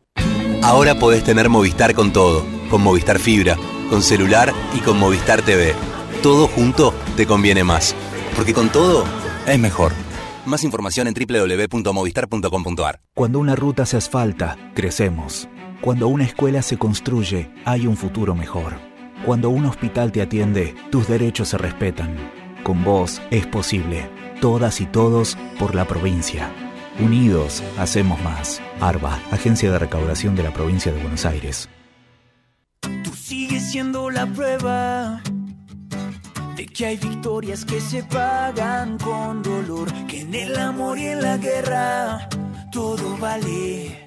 Ahora podés tener Movistar con todo, con Movistar Fibra, con celular y con Movistar TV. Todo junto te conviene más, porque con todo es mejor. Más información en www.movistar.com.ar. Cuando una ruta se asfalta, crecemos. Cuando una escuela se construye, hay un futuro mejor. Cuando un hospital te atiende, tus derechos se respetan. Con vos es posible. Todas y todos por la provincia. Unidos, hacemos más. ARBA, Agencia de Recaudación de la Provincia de Buenos Aires. Tú sigues siendo la prueba de que hay victorias que se pagan con dolor, que en el amor y en la guerra todo vale.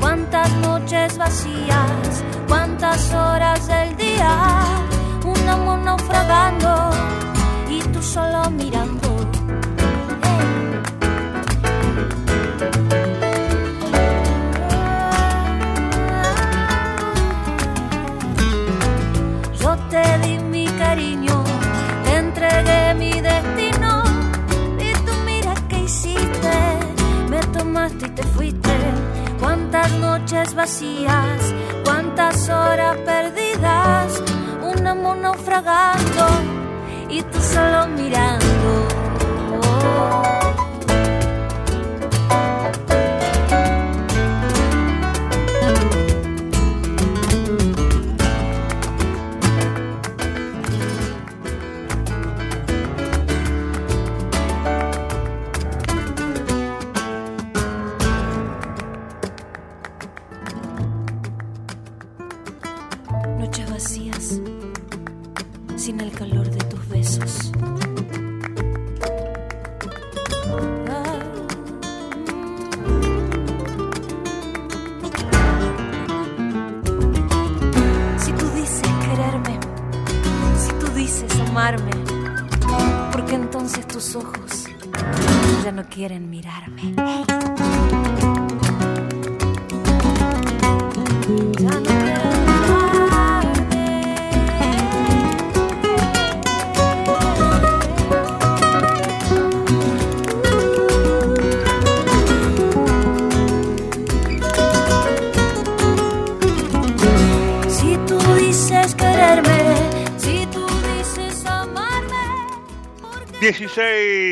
Cuántas noches vacías, cuántas horas del día, un amor naufragando y tú solo mirando. Cuántas horas perdidas. Un amor naufragando y tú solo mirando.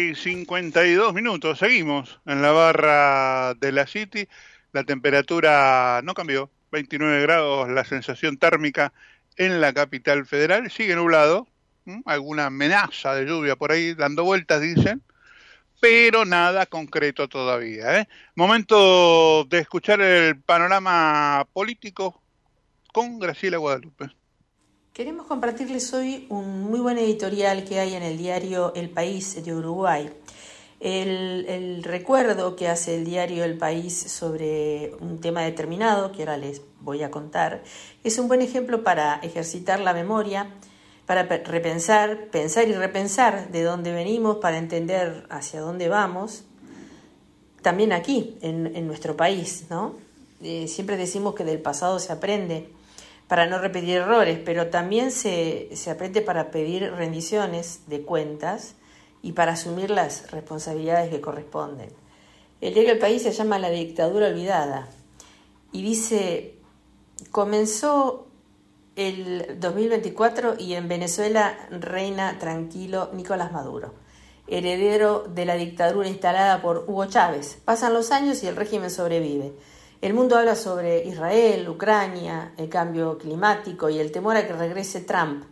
16.52 minutos, seguimos en la barra de la City. La temperatura no cambió, 29 grados la sensación térmica en la capital federal. Sigue nublado, alguna amenaza de lluvia por ahí dando vueltas, dicen, pero nada concreto todavía. ¿eh? Momento de escuchar el panorama político con Graciela Guadalupe. Queremos compartirles hoy un muy buen editorial que hay en el diario El País de Uruguay. El, recuerdo que hace el diario El País sobre un tema determinado, que ahora les voy a contar, es un buen ejemplo para ejercitar la memoria, para pe- repensar, pensar y repensar de dónde venimos, para entender hacia dónde vamos, también aquí, en, en nuestro país, ¿no? Eh, siempre decimos que del pasado se aprende para no repetir errores, pero también se, se aprende para pedir rendiciones de cuentas y para asumir las responsabilidades que corresponden. El diario El País se llama La dictadura olvidada y dice, comenzó el 2024 y en Venezuela reina tranquilo Nicolás Maduro, heredero de la dictadura instalada por Hugo Chávez. Pasan los años y el régimen sobrevive. El mundo habla sobre Israel, Ucrania, el cambio climático y el temor a que regrese Trump.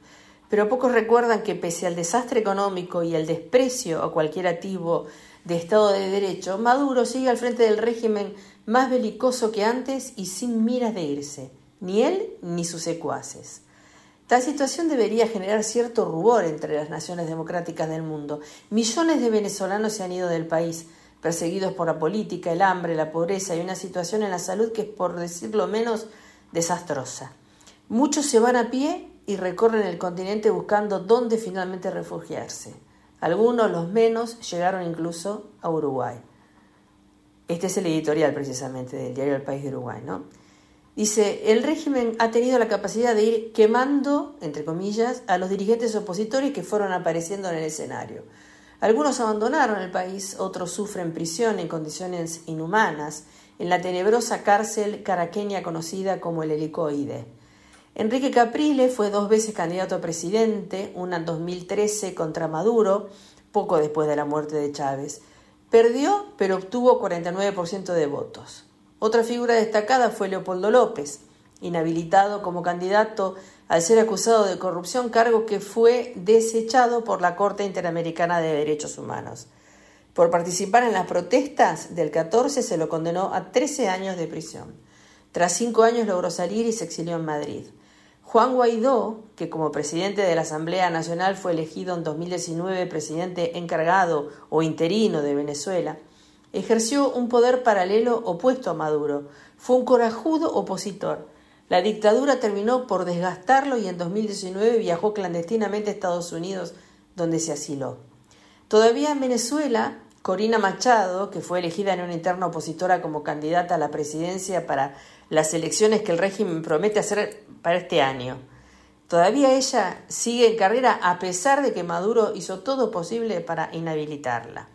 Pero pocos recuerdan que pese al desastre económico y al desprecio a cualquier activo de Estado de Derecho, Maduro sigue al frente del régimen más belicoso que antes y sin miras de irse, ni él ni sus secuaces. Tal situación debería generar cierto rubor entre las naciones democráticas del mundo. Millones de venezolanos se han ido del país, perseguidos por la política, el hambre, la pobreza y una situación en la salud que es, por decirlo menos, desastrosa. Muchos se van a pie y recorren el continente buscando dónde finalmente refugiarse. Algunos, los menos, llegaron incluso a Uruguay. Este es el editorial precisamente del diario El País de Uruguay, ¿no? Dice, el régimen ha tenido la capacidad de ir quemando, entre comillas, a los dirigentes opositores que fueron apareciendo en el escenario. Algunos abandonaron el país, otros sufren prisión en condiciones inhumanas en la tenebrosa cárcel caraqueña conocida como el helicoide. Enrique Caprile fue dos veces candidato a presidente, una en 2013 contra Maduro, poco después de la muerte de Chávez. Perdió, pero obtuvo 49% de votos. Otra figura destacada fue Leopoldo López, inhabilitado como candidato al ser acusado de corrupción, cargo que fue desechado por la Corte Interamericana de Derechos Humanos. Por participar en las protestas del 14 se lo condenó a 13 años de prisión. Tras cinco años logró salir y se exilió en Madrid. Juan Guaidó, que como presidente de la Asamblea Nacional fue elegido en 2019 presidente encargado o interino de Venezuela, ejerció un poder paralelo opuesto a Maduro. Fue un corajudo opositor. La dictadura terminó por desgastarlo y en 2019 viajó clandestinamente a Estados Unidos, donde se asiló. Todavía en Venezuela, Corina Machado, que fue elegida en una interna opositora como candidata a la presidencia para las elecciones que el régimen promete hacer para este año. Todavía ella sigue en carrera a pesar de que Maduro hizo todo posible para inhabilitarla.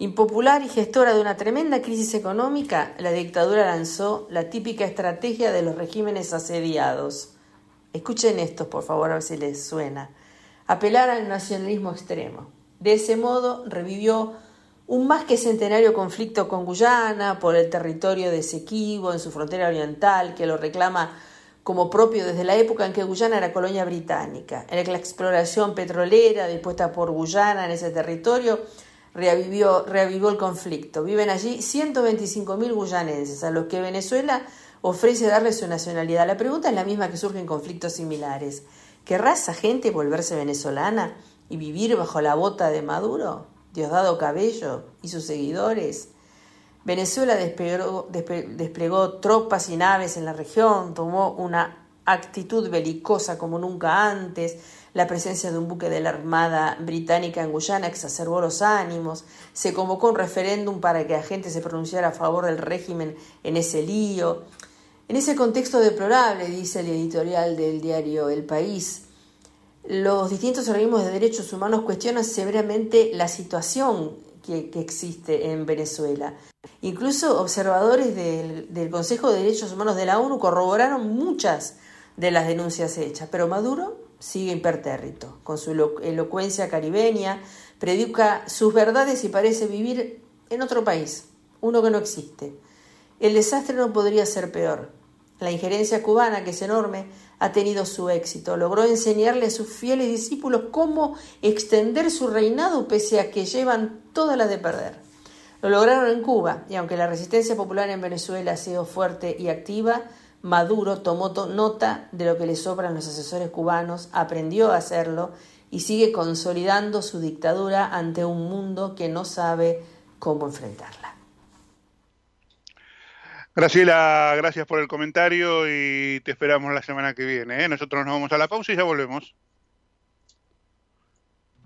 Impopular y gestora de una tremenda crisis económica, la dictadura lanzó la típica estrategia de los regímenes asediados. Escuchen esto, por favor, a ver si les suena. Apelar al nacionalismo extremo. De ese modo revivió un más que centenario conflicto con Guyana por el territorio de Esequibo en su frontera oriental, que lo reclama como propio desde la época en que Guyana era colonia británica, en la exploración petrolera dispuesta por Guyana en ese territorio reavivó el conflicto. Viven allí 125.000 guyanenses, a los que Venezuela ofrece darles su nacionalidad. La pregunta es la misma que surge en conflictos similares. ¿Querrá esa gente volverse venezolana y vivir bajo la bota de Maduro, Diosdado Cabello y sus seguidores? Venezuela desplegó tropas y naves en la región, tomó una actitud belicosa como nunca antes, La presencia de un buque de la Armada Británica en Guyana exacerbó los ánimos. Se convocó un referéndum para que la gente se pronunciara a favor del régimen en ese lío. En ese contexto deplorable, dice el editorial del diario El País, los distintos organismos de derechos humanos cuestionan severamente la situación que, existe en Venezuela. Incluso observadores del Consejo de Derechos Humanos de la ONU corroboraron muchas de las denuncias hechas, pero Maduro sigue impertérrito, con su elo- elocuencia caribeña, predica sus verdades y parece vivir en otro país, uno que no existe. El desastre no podría ser peor. La injerencia cubana, que es enorme, ha tenido su éxito. Logró enseñarle a sus fieles discípulos cómo extender su reinado pese a que llevan todas las de perder. Lo lograron en Cuba y aunque la resistencia popular en Venezuela ha sido fuerte y activa, Maduro tomó to- nota de lo que le sobran los asesores cubanos, aprendió a hacerlo y sigue consolidando su dictadura ante un mundo que no sabe cómo enfrentarla. Graciela, gracias por el comentario y te esperamos la semana que viene. ¿eh? Nosotros nos vamos a la pausa y ya volvemos.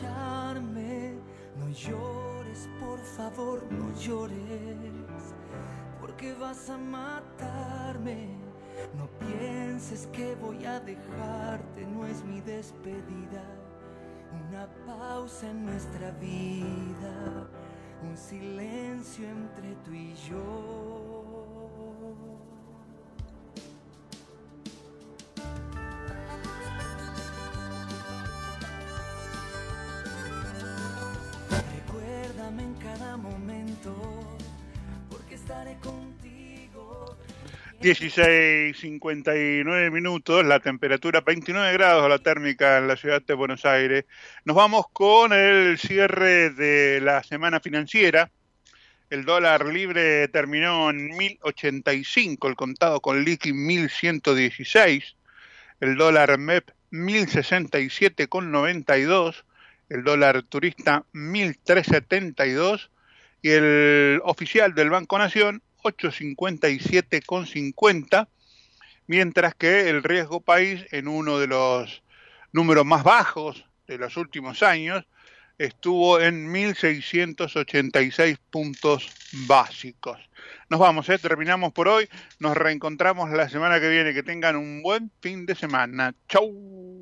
No llores, por favor, no llores, porque vas a matarme. No pienses que voy a dejarte, no es mi despedida. Una pausa en nuestra vida, un silencio entre tú y yo. En cada momento, porque estaré contigo. 16.59 minutos, la temperatura 29 grados, la térmica en la ciudad de Buenos Aires. Nos vamos con el cierre de la semana financiera. El dólar libre terminó en 1085, el contado con liqui 1116, el dólar MEP 1067,92, el dólar turista 1372 y el oficial del Banco Nación 857,50, mientras que el riesgo país en uno de los números más bajos de los últimos años estuvo en 1686 puntos básicos. Nos vamos, ¿eh? terminamos por hoy. Nos reencontramos la semana que viene. Que tengan un buen fin de semana. Chau.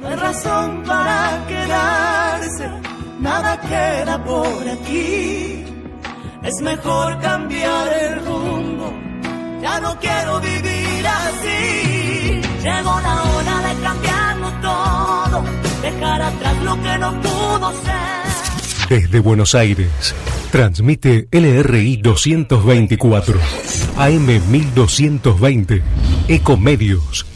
No hay razón para quedarse, nada queda por aquí. Es mejor cambiar el rumbo, ya no quiero vivir así. Llegó la hora de cambiarlo todo, dejar atrás lo que no pudo ser. Desde Buenos Aires, transmite LRI 224, AM 1220, Ecomedios,